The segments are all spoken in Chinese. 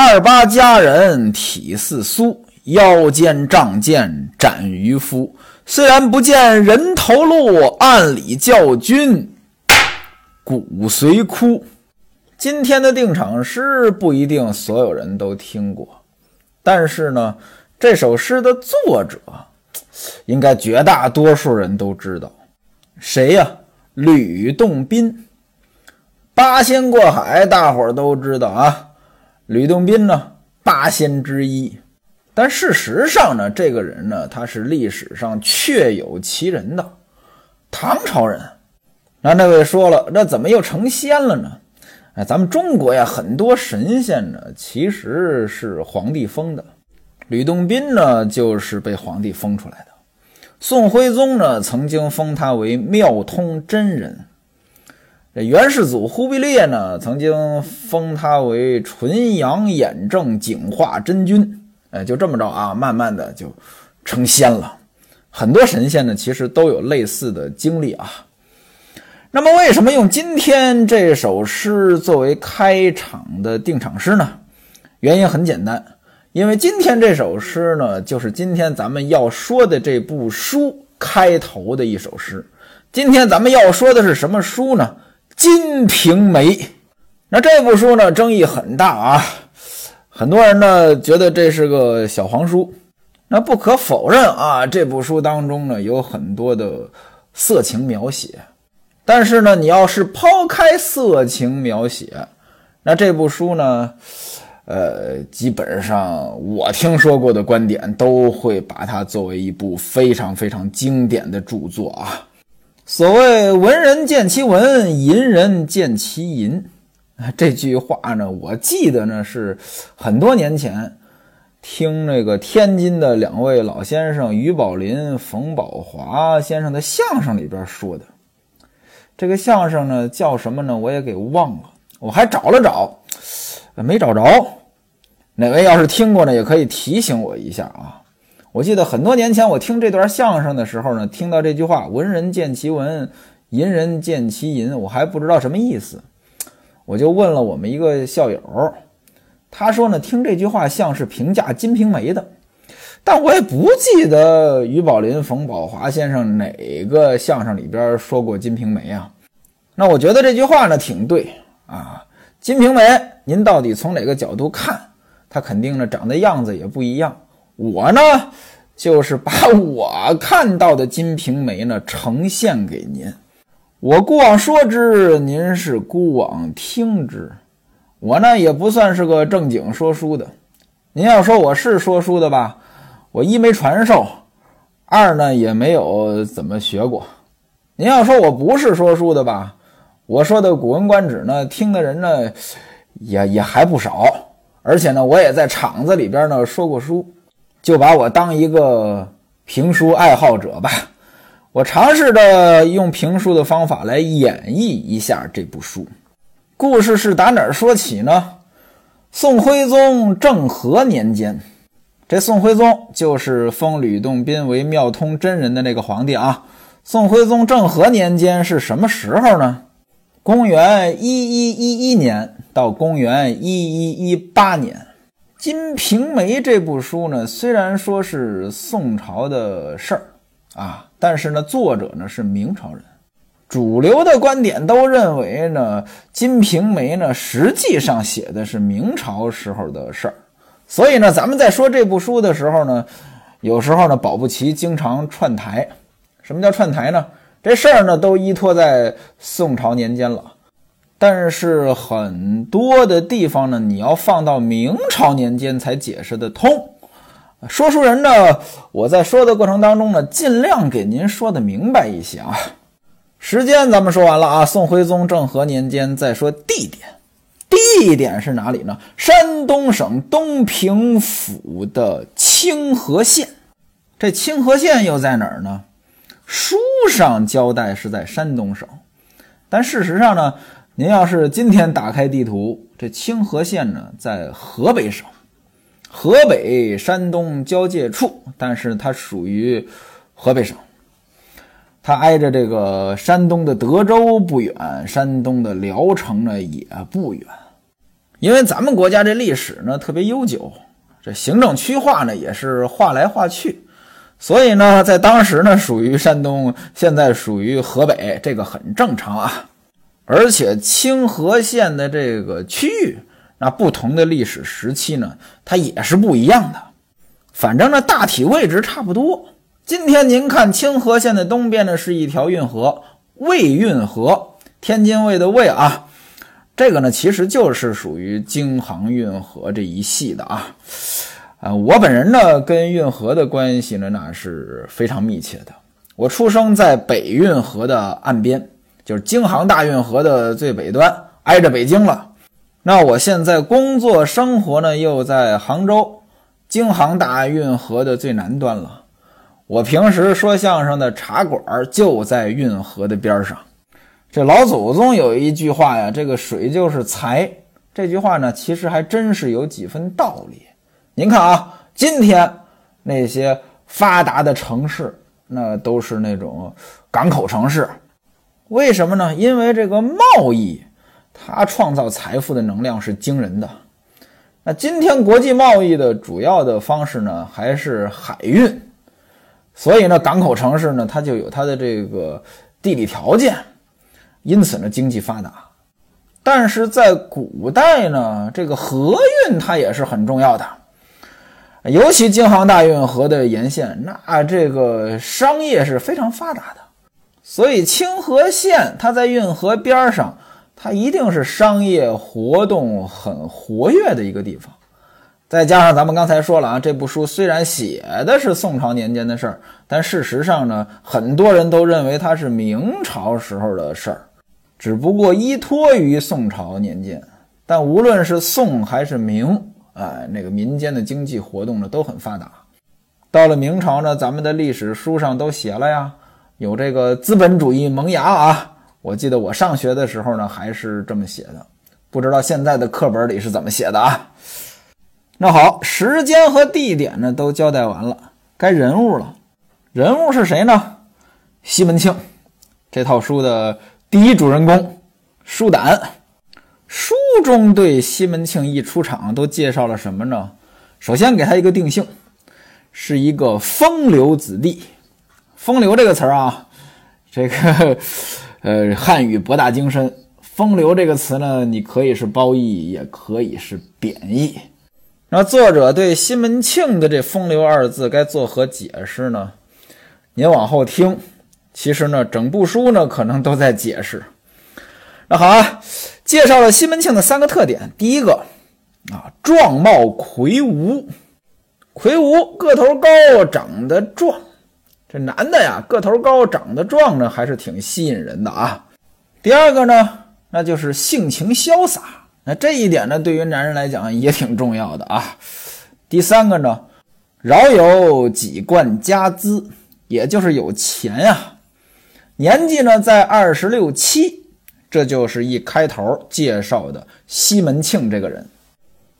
二八佳人体似酥，腰间仗剑斩渔夫。虽然不见人头落，暗里叫君骨髓枯。今天的定场诗不一定所有人都听过，但是呢，这首诗的作者应该绝大多数人都知道，谁呀？吕洞宾。八仙过海，大伙儿都知道啊。吕洞宾呢，八仙之一。但事实上呢，这个人呢，他是历史上确有其人的唐朝人。那那位说了，那怎么又成仙了呢？哎，咱们中国呀，很多神仙呢，其实是皇帝封的。吕洞宾呢，就是被皇帝封出来的。宋徽宗呢，曾经封他为妙通真人。元世祖忽必烈呢，曾经封他为纯阳眼正景化真君。哎，就这么着啊，慢慢的就成仙了。很多神仙呢，其实都有类似的经历啊。那么，为什么用今天这首诗作为开场的定场诗呢？原因很简单，因为今天这首诗呢，就是今天咱们要说的这部书开头的一首诗。今天咱们要说的是什么书呢？《金瓶梅》，那这部书呢，争议很大啊。很多人呢觉得这是个小黄书。那不可否认啊，这部书当中呢有很多的色情描写。但是呢，你要是抛开色情描写，那这部书呢，呃，基本上我听说过的观点都会把它作为一部非常非常经典的著作啊。所谓“文人见其文，淫人见其淫”，这句话呢，我记得呢是很多年前听那个天津的两位老先生于宝林、冯宝华先生的相声里边说的。这个相声呢叫什么呢？我也给忘了，我还找了找，没找着。哪位要是听过呢，也可以提醒我一下啊。我记得很多年前，我听这段相声的时候呢，听到这句话“文人见其文，淫人见其淫”，我还不知道什么意思，我就问了我们一个校友，他说呢，听这句话像是评价《金瓶梅》的，但我也不记得于宝林、冯宝华先生哪个相声里边说过《金瓶梅》啊。那我觉得这句话呢挺对啊，《金瓶梅》您到底从哪个角度看，它肯定呢长的样子也不一样。我呢，就是把我看到的《金瓶梅》呢呈现给您，我孤往说之，您是孤往听之。我呢也不算是个正经说书的，您要说我是说书的吧，我一没传授，二呢也没有怎么学过。您要说我不是说书的吧，我说的《古文观止》呢，听的人呢也也还不少，而且呢，我也在厂子里边呢说过书。就把我当一个评书爱好者吧，我尝试着用评书的方法来演绎一下这部书。故事是打哪儿说起呢？宋徽宗政和年间，这宋徽宗就是封吕洞宾为妙通真人的那个皇帝啊。宋徽宗政和年间是什么时候呢？公元一一一一年到公元一一一八年。《金瓶梅》这部书呢，虽然说是宋朝的事儿啊，但是呢，作者呢是明朝人。主流的观点都认为呢，《金瓶梅》呢实际上写的是明朝时候的事儿。所以呢，咱们在说这部书的时候呢，有时候呢，保不齐经常串台。什么叫串台呢？这事儿呢都依托在宋朝年间了。但是很多的地方呢，你要放到明朝年间才解释得通。说书人呢，我在说的过程当中呢，尽量给您说的明白一些啊。时间咱们说完了啊，宋徽宗政和年间，再说地点，地点是哪里呢？山东省东平府的清河县。这清河县又在哪儿呢？书上交代是在山东省，但事实上呢？您要是今天打开地图，这清河县呢在河北省，河北山东交界处，但是它属于河北省，它挨着这个山东的德州不远，山东的聊城呢也不远。因为咱们国家这历史呢特别悠久，这行政区划呢也是划来划去，所以呢，在当时呢属于山东，现在属于河北，这个很正常啊。而且清河县的这个区域，那不同的历史时期呢，它也是不一样的。反正呢，大体位置差不多。今天您看清河县的东边呢是一条运河，魏运河，天津卫的卫啊。这个呢，其实就是属于京杭运河这一系的啊，啊，我本人呢跟运河的关系呢那是非常密切的。我出生在北运河的岸边，就是京杭大运河的最北端，挨着北京了。那我现在工作生活呢又在杭州，京杭大运河的最南端了。我平时说相声的茶馆就在运河的边上。这老祖宗有一句话呀，这个水就是财。这句话呢，其实还真是有几分道理。您看啊，今天那些发达的城市，那都是那种港口城市，为什么呢？因为这个贸易，它创造财富的能量是惊人的。那今天国际贸易的主要的方式呢，还是海运，所以呢，港口城市呢，它就有它的这个地理条件。因此呢，经济发达，但是在古代呢，这个河运它也是很重要的，尤其京杭大运河的沿线，那这个商业是非常发达的，所以清河县它在运河边上，它一定是商业活动很活跃的一个地方。再加上咱们刚才说了啊，这部书虽然写的是宋朝年间的事儿，但事实上呢，很多人都认为它是明朝时候的事儿。只不过依托于宋朝年间，但无论是宋还是明，哎，那个民间的经济活动呢都很发达。到了明朝呢，咱们的历史书上都写了呀，有这个资本主义萌芽啊。我记得我上学的时候呢，还是这么写的，不知道现在的课本里是怎么写的啊。那好，时间和地点呢都交代完了，该人物了。人物是谁呢？西门庆，这套书的。第一主人公，舒胆。书中对西门庆一出场都介绍了什么呢？首先给他一个定性，是一个风流子弟。风流这个词儿啊，这个呃汉语博大精深。风流这个词呢，你可以是褒义，也可以是贬义。那作者对西门庆的这“风流”二字该作何解释呢？您往后听。其实呢，整部书呢可能都在解释。那好啊，介绍了西门庆的三个特点。第一个啊，壮貌魁梧，魁梧个头高，长得壮。这男的呀，个头高，长得壮呢，还是挺吸引人的啊。第二个呢，那就是性情潇洒。那这一点呢，对于男人来讲也挺重要的啊。第三个呢，饶有几贯家资，也就是有钱呀。年纪呢，在二十六七，这就是一开头介绍的西门庆这个人。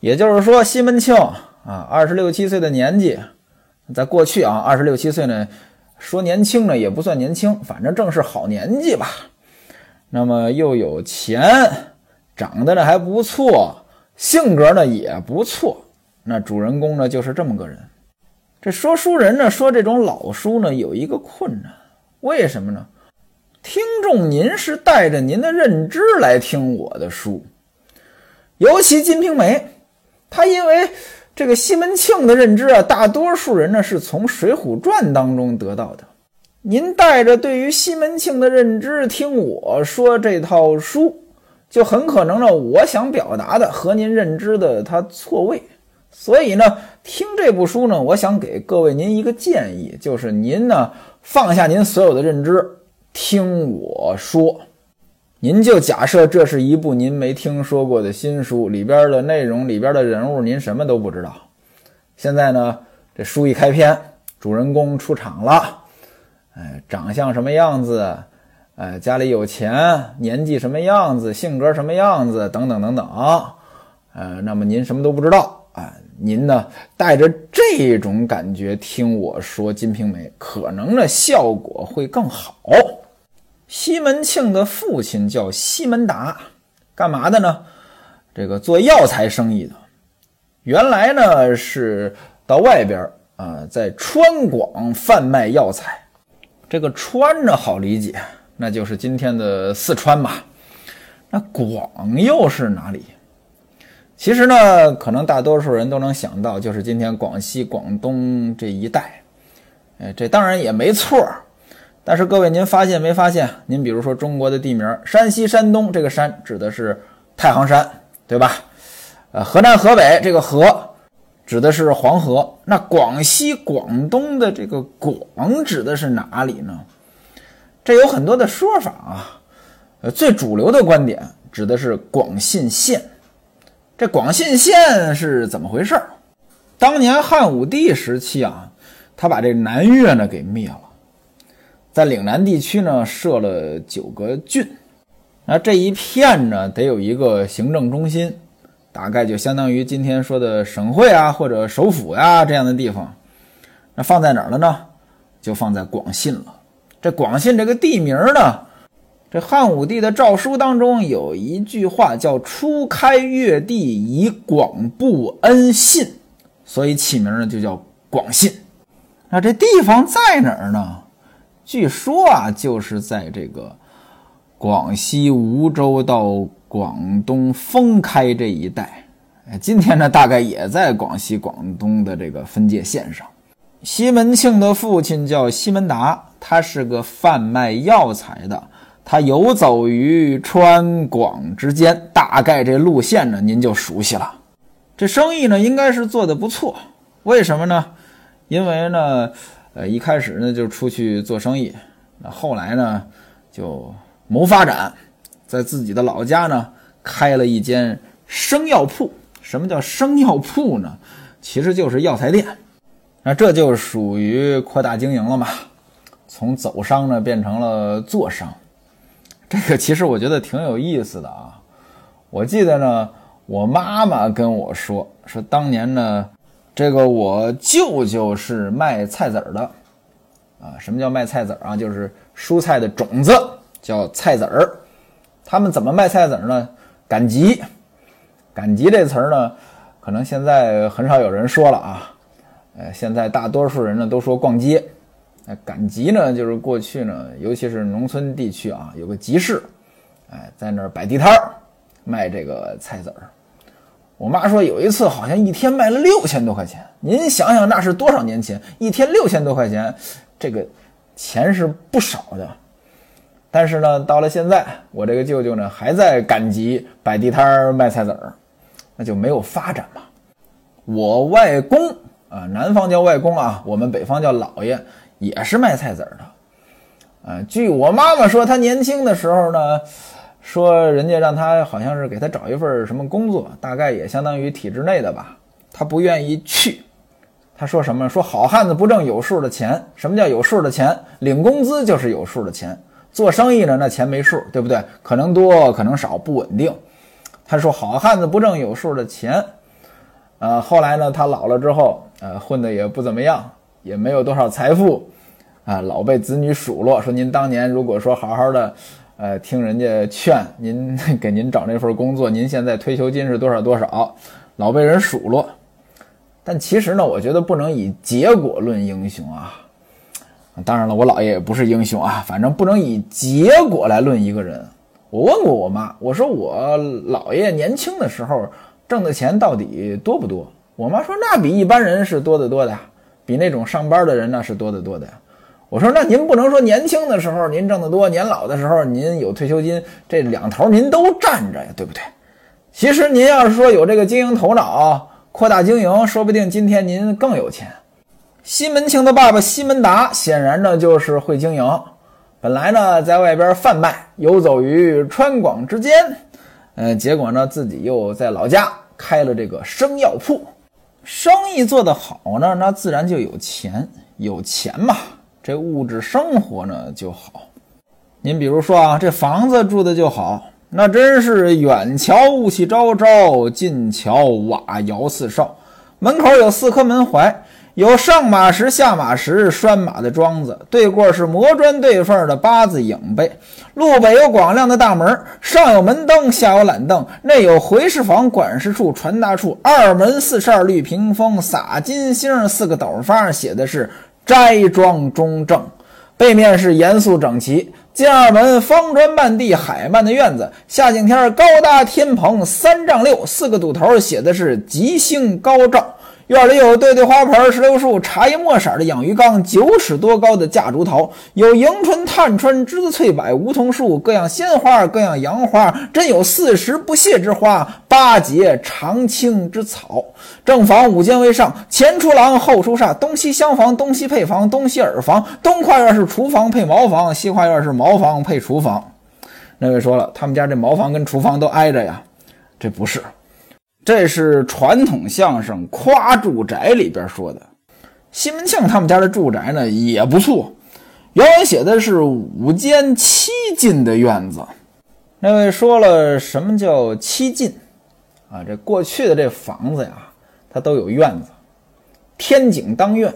也就是说，西门庆啊，二十六七岁的年纪，在过去啊，二十六七岁呢，说年轻呢也不算年轻，反正正是好年纪吧。那么又有钱，长得呢还不错，性格呢也不错。那主人公呢就是这么个人。这说书人呢说这种老书呢有一个困难，为什么呢？听众，您是带着您的认知来听我的书，尤其《金瓶梅》，他因为这个西门庆的认知啊，大多数人呢是从《水浒传》当中得到的。您带着对于西门庆的认知听我说这套书，就很可能呢，我想表达的和您认知的它错位。所以呢，听这部书呢，我想给各位您一个建议，就是您呢放下您所有的认知。听我说，您就假设这是一部您没听说过的新书，里边的内容、里边的人物，您什么都不知道。现在呢，这书一开篇，主人公出场了，哎，长相什么样子？哎，家里有钱，年纪什么样子？性格什么样子？等等等等。呃，那么您什么都不知道，哎，您呢带着这种感觉听我说《金瓶梅》，可能呢效果会更好。西门庆的父亲叫西门达，干嘛的呢？这个做药材生意的。原来呢是到外边啊，在川广贩卖药材。这个川呢好理解，那就是今天的四川嘛。那广又是哪里？其实呢，可能大多数人都能想到，就是今天广西、广东这一带。哎，这当然也没错。但是各位，您发现没发现？您比如说中国的地名，山西、山东，这个山指的是太行山，对吧？呃，河南、河北这个河指的是黄河。那广西、广东的这个广指的是哪里呢？这有很多的说法啊。呃，最主流的观点指的是广信县。这广信县是怎么回事？当年汉武帝时期啊，他把这南越呢给灭了，在岭南地区呢设了九个郡。那这一片呢得有一个行政中心，大概就相当于今天说的省会啊或者首府呀这样的地方。那放在哪儿了呢？就放在广信了。这广信这个地名呢？这汉武帝的诏书当中有一句话叫“初开越地以广布恩信”，所以起名呢就叫广信。那这地方在哪儿呢？据说啊，就是在这个广西梧州到广东封开这一带。今天呢，大概也在广西、广东的这个分界线上。西门庆的父亲叫西门达，他是个贩卖药材的。他游走于川广之间，大概这路线呢，您就熟悉了。这生意呢，应该是做的不错。为什么呢？因为呢，呃，一开始呢就出去做生意，那后来呢就谋发展，在自己的老家呢开了一间生药铺。什么叫生药铺呢？其实就是药材店。那这就属于扩大经营了嘛，从走商呢变成了做商。这个其实我觉得挺有意思的啊！我记得呢，我妈妈跟我说，说当年呢，这个我舅舅是卖菜籽儿的，啊，什么叫卖菜籽儿啊？就是蔬菜的种子叫菜籽儿。他们怎么卖菜籽儿呢？赶集，赶集这词儿呢，可能现在很少有人说了啊，呃，现在大多数人呢都说逛街。哎，赶集呢，就是过去呢，尤其是农村地区啊，有个集市，哎，在那儿摆地摊儿卖这个菜籽儿。我妈说有一次好像一天卖了六千多块钱，您想想那是多少年前，一天六千多块钱，这个钱是不少的。但是呢，到了现在，我这个舅舅呢还在赶集摆地摊卖菜籽儿，那就没有发展嘛。我外公啊，南方叫外公啊，我们北方叫姥爷。也是卖菜籽儿的，啊，据我妈妈说，她年轻的时候呢，说人家让他好像是给他找一份什么工作，大概也相当于体制内的吧，他不愿意去。他说什么？说好汉子不挣有数的钱。什么叫有数的钱？领工资就是有数的钱。做生意呢，那钱没数，对不对？可能多，可能少，不稳定。他说好汉子不挣有数的钱。呃，后来呢，他老了之后，呃，混的也不怎么样。也没有多少财富，啊，老被子女数落，说您当年如果说好好的，呃，听人家劝，您 给您找那份工作，您现在退休金是多少多少，老被人数落。但其实呢，我觉得不能以结果论英雄啊。当然了，我姥爷也不是英雄啊，反正不能以结果来论一个人。我问过我妈，我说我姥爷年轻的时候挣的钱到底多不多？我妈说那比一般人是多得多的。比那种上班的人那是多得多的。我说，那您不能说年轻的时候您挣得多，年老的时候您有退休金，这两头您都占着呀，对不对？其实您要是说有这个经营头脑，扩大经营，说不定今天您更有钱。西门庆的爸爸西门达显然呢就是会经营，本来呢在外边贩卖，游走于川广之间，嗯，结果呢自己又在老家开了这个生药铺。生意做得好呢，那自然就有钱，有钱嘛，这物质生活呢就好。您比如说啊，这房子住的就好，那真是远瞧雾气昭昭，近瞧瓦窑四少。门口有四颗门槐，有上马石、下马石拴马的桩子，对过是磨砖对缝的八字影背。路北有广亮的大门，上有门灯，下有懒凳，内有回事房、管事处、传达处。二门四扇绿屏风，撒金星，四个斗方，写的是斋庄中正。背面是严肃整齐。进二门，方砖满地，海漫的院子。夏景天高搭天棚，三丈六，四个堵头，写的是吉星高照。院里有对对花盆、石榴树，茶叶墨色的养鱼缸，九尺多高的架竹桃，有迎春、探春、栀子、翠柏、梧桐树，各样鲜花，各样洋花，真有四时不谢之花，八节长青之草。正房五间为上，前出廊，后出厦，东西厢房，东西配房，东西耳房。东跨院是厨房配茅房，西跨院是茅房配厨房。那位说了，他们家这茅房跟厨房都挨着呀？这不是。这是传统相声夸住宅里边说的，西门庆他们家的住宅呢也不错，原文写的是五间七进的院子。那位说了什么叫七进啊？这过去的这房子呀，它都有院子，天井当院。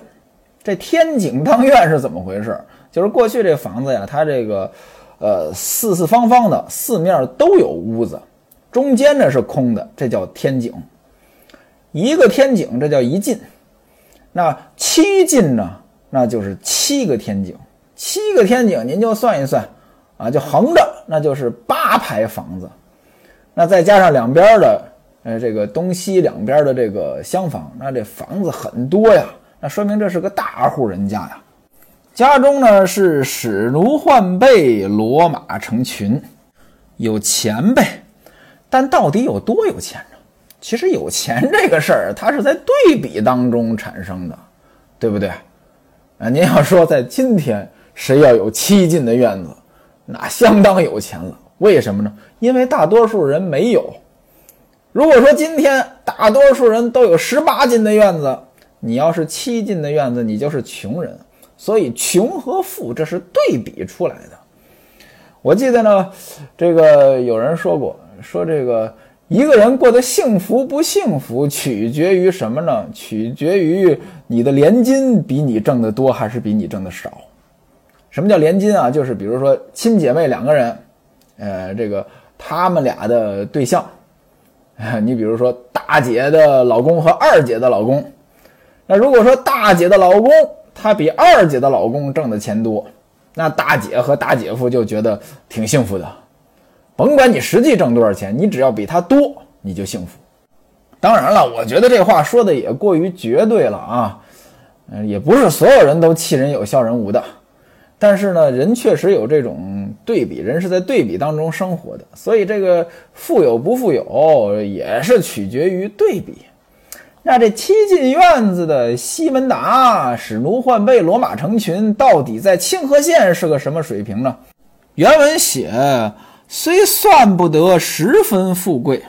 这天井当院是怎么回事？就是过去这房子呀，它这个呃四四方方的，四面都有屋子。中间呢是空的，这叫天井。一个天井，这叫一进。那七进呢？那就是七个天井。七个天井，您就算一算啊，就横着，那就是八排房子。那再加上两边的，呃，这个东西两边的这个厢房，那这房子很多呀。那说明这是个大户人家呀。家中呢是使奴换辈，骡马成群，有钱呗。但到底有多有钱呢？其实有钱这个事儿，它是在对比当中产生的，对不对？啊，您要说在今天，谁要有七进的院子，那相当有钱了。为什么呢？因为大多数人没有。如果说今天大多数人都有十八进的院子，你要是七进的院子，你就是穷人。所以穷和富这是对比出来的。我记得呢，这个有人说过。说这个一个人过得幸福不幸福，取决于什么呢？取决于你的连金比你挣得多还是比你挣的少。什么叫连金啊？就是比如说亲姐妹两个人，呃，这个他们俩的对象，你比如说大姐的老公和二姐的老公，那如果说大姐的老公他比二姐的老公挣的钱多，那大姐和大姐夫就觉得挺幸福的。甭管你实际挣多少钱，你只要比他多，你就幸福。当然了，我觉得这话说的也过于绝对了啊。嗯，也不是所有人都气人有笑人无的。但是呢，人确实有这种对比，人是在对比当中生活的，所以这个富有不富有也是取决于对比。那这七进院子的西门达使奴换背，骡马成群，到底在清河县是个什么水平呢？原文写。虽算不得十分富贵，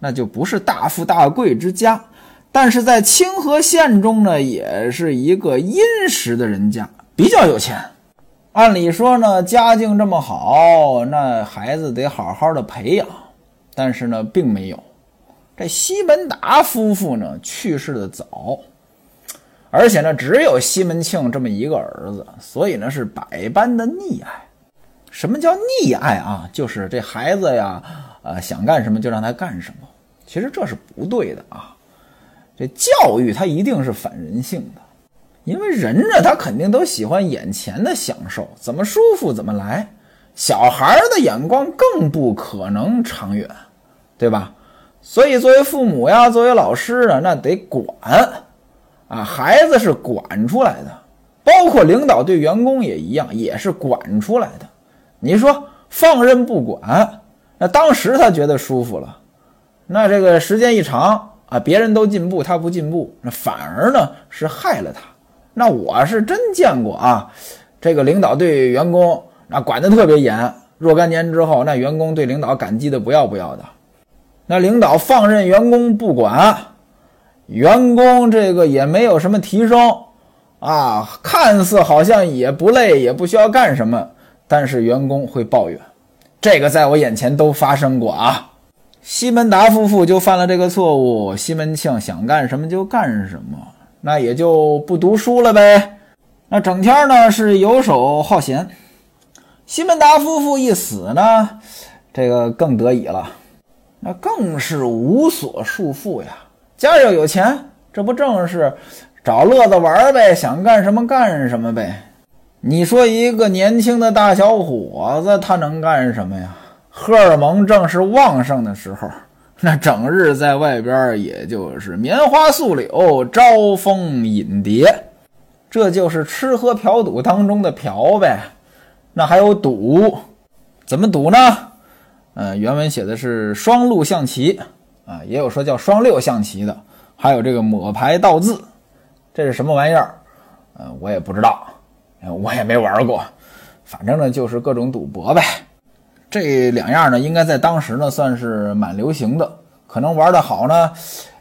那就不是大富大贵之家，但是在清河县中呢，也是一个殷实的人家，比较有钱。按理说呢，家境这么好，那孩子得好好的培养，但是呢，并没有。这西门达夫妇呢，去世的早，而且呢，只有西门庆这么一个儿子，所以呢，是百般的溺爱。什么叫溺爱啊？就是这孩子呀，呃，想干什么就让他干什么。其实这是不对的啊。这教育他一定是反人性的，因为人呢，他肯定都喜欢眼前的享受，怎么舒服怎么来。小孩的眼光更不可能长远，对吧？所以作为父母呀，作为老师啊，那得管啊。孩子是管出来的，包括领导对员工也一样，也是管出来的。你说放任不管，那当时他觉得舒服了，那这个时间一长啊，别人都进步，他不进步，那反而呢是害了他。那我是真见过啊，这个领导对员工那管得特别严，若干年之后，那员工对领导感激的不要不要的。那领导放任员工不管，员工这个也没有什么提升啊，看似好像也不累，也不需要干什么。但是员工会抱怨，这个在我眼前都发生过啊。西门达夫妇就犯了这个错误，西门庆想干什么就干什么，那也就不读书了呗。那整天呢是游手好闲。西门达夫妇一死呢，这个更得意了，那更是无所束缚呀。家要有钱，这不正是找乐子玩呗，想干什么干什么呗。你说一个年轻的大小伙子，他能干什么呀？荷尔蒙正是旺盛的时候，那整日在外边，也就是棉花素柳，招蜂引蝶，这就是吃喝嫖赌当中的嫖呗。那还有赌，怎么赌呢？嗯，原文写的是双陆象棋啊，也有说叫双六象棋的，还有这个抹牌倒字，这是什么玩意儿？嗯，我也不知道，我也没玩过，反正呢就是各种赌博呗。这两样呢，应该在当时呢算是蛮流行的，可能玩得好呢，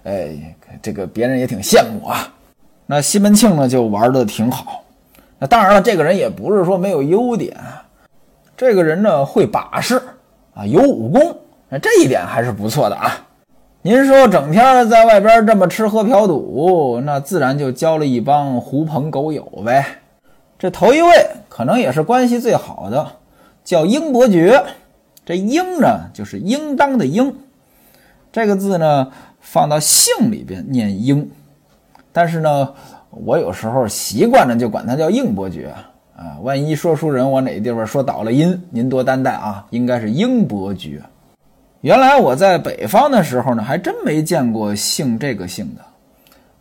哎，这个别人也挺羡慕啊。那西门庆呢就玩得挺好。那当然了，这个人也不是说没有优点，这个人呢会把式啊，有武功，那这一点还是不错的啊。您说整天在外边这么吃喝嫖赌，那自然就交了一帮狐朋狗友呗。这头一位可能也是关系最好的，叫英伯爵。这应呢，就是应当的应，这个字呢，放到姓里边念应，但是呢，我有时候习惯了就管他叫应伯爵啊。万一说书人我哪个地方说倒了音，您多担待啊。应该是英伯爵。原来我在北方的时候呢，还真没见过姓这个姓的，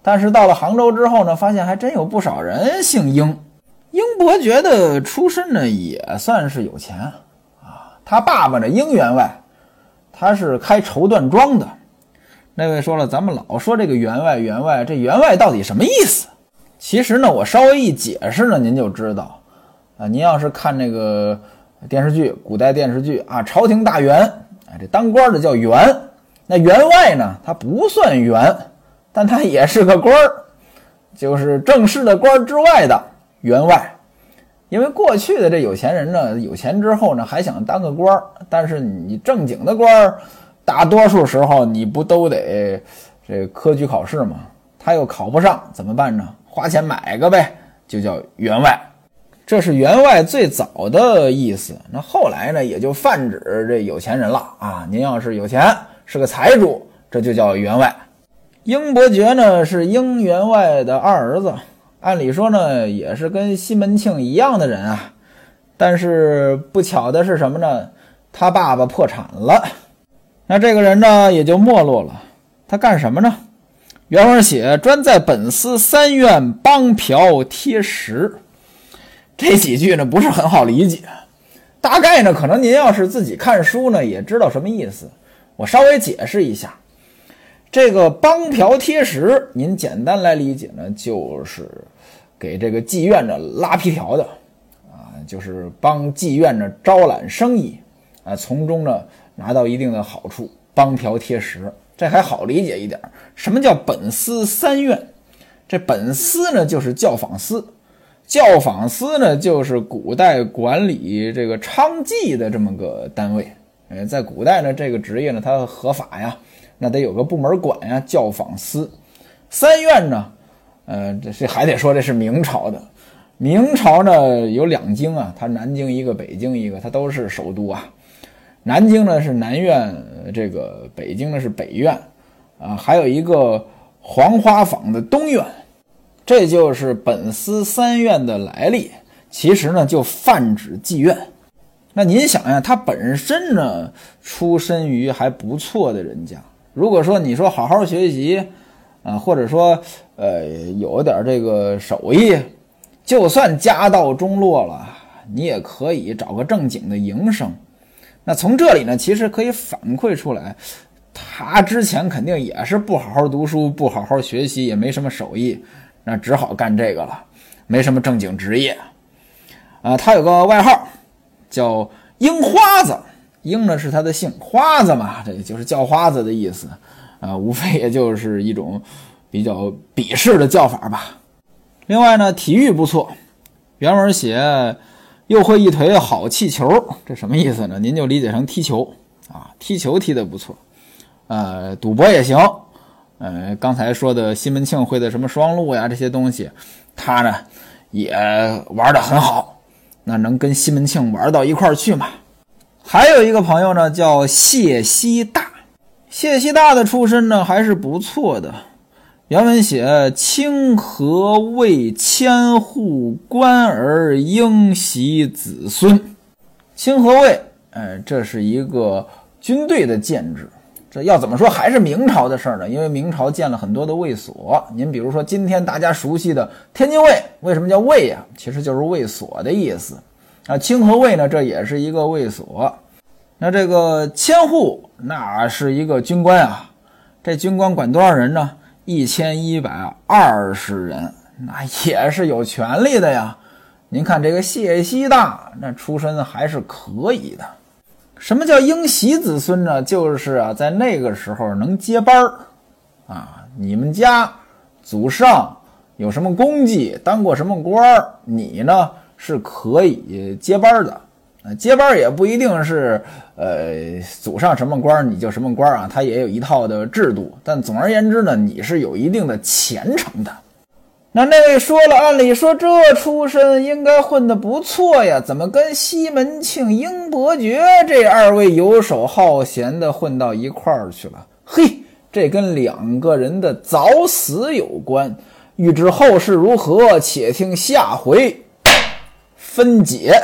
但是到了杭州之后呢，发现还真有不少人姓英。英伯爵的出身呢，也算是有钱啊。他爸爸呢，英员外，他是开绸缎庄的。那位说了，咱们老说这个员外员外，这员外到底什么意思？其实呢，我稍微一解释呢，您就知道。啊，您要是看那个电视剧，古代电视剧啊，朝廷大员，哎，这当官的叫员。那员外呢，他不算员，但他也是个官儿，就是正式的官之外的员外。因为过去的这有钱人呢，有钱之后呢，还想当个官儿，但是你正经的官儿，大多数时候你不都得这科举考试吗？他又考不上，怎么办呢？花钱买个呗，就叫员外。这是员外最早的意思。那后来呢，也就泛指这有钱人了啊。您要是有钱，是个财主，这就叫员外。英伯爵呢，是英员外的二儿子。按理说呢，也是跟西门庆一样的人啊，但是不巧的是什么呢？他爸爸破产了，那这个人呢也就没落了。他干什么呢？原文写专在本司三院帮嫖贴食，这几句呢不是很好理解。大概呢，可能您要是自己看书呢，也知道什么意思。我稍微解释一下。这个帮嫖贴食，您简单来理解呢，就是给这个妓院的拉皮条的，啊，就是帮妓院的招揽生意，啊，从中呢拿到一定的好处。帮嫖贴食，这还好理解一点。什么叫本司三院？这本司呢就是教坊司，教坊司呢就是古代管理这个娼妓的这么个单位。呃，在古代呢，这个职业呢它合法呀。那得有个部门管呀，教坊司。三院呢，呃，这这还得说这是明朝的。明朝呢有两京啊，它南京一个，北京一个，它都是首都啊。南京呢是南院，这个北京呢是北院，啊，还有一个黄花坊的东院，这就是本司三院的来历。其实呢就泛指妓院。那您想呀，他本身呢出身于还不错的人家。如果说你说好好学习，啊，或者说呃有点这个手艺，就算家道中落了，你也可以找个正经的营生。那从这里呢，其实可以反馈出来，他之前肯定也是不好好读书，不好好学习，也没什么手艺，那只好干这个了，没什么正经职业。啊，他有个外号叫樱花子。英呢是他的姓，花子嘛，这就是叫花子的意思，啊，无非也就是一种比较鄙视的叫法吧。另外呢，体育不错，原文写又会一腿好气球，这什么意思呢？您就理解成踢球啊，踢球踢得不错。呃，赌博也行。呃，刚才说的西门庆会的什么双陆呀这些东西，他呢也玩的很好，那能跟西门庆玩到一块儿去吗？还有一个朋友呢，叫谢希大。谢希大的出身呢还是不错的。原文写：“清河为千户官儿，应袭子孙。”清河卫，哎，这是一个军队的建制。这要怎么说，还是明朝的事儿呢？因为明朝建了很多的卫所。您比如说，今天大家熟悉的天津卫，为什么叫卫呀？其实就是卫所的意思。啊，清河卫呢，这也是一个卫所。那这个千户，那是一个军官啊。这军官管多少人呢？一千一百二十人，那也是有权力的呀。您看这个谢希大，那出身还是可以的。什么叫应袭子孙呢？就是啊，在那个时候能接班儿啊。你们家祖上有什么功绩，当过什么官儿，你呢是可以接班的。啊，接班也不一定是，呃，祖上什么官你就什么官啊，他也有一套的制度。但总而言之呢，你是有一定的前程的。那那位说了，按理说这出身应该混得不错呀，怎么跟西门庆、英伯爵这二位游手好闲的混到一块儿去了？嘿，这跟两个人的早死有关。欲知后事如何，且听下回分解。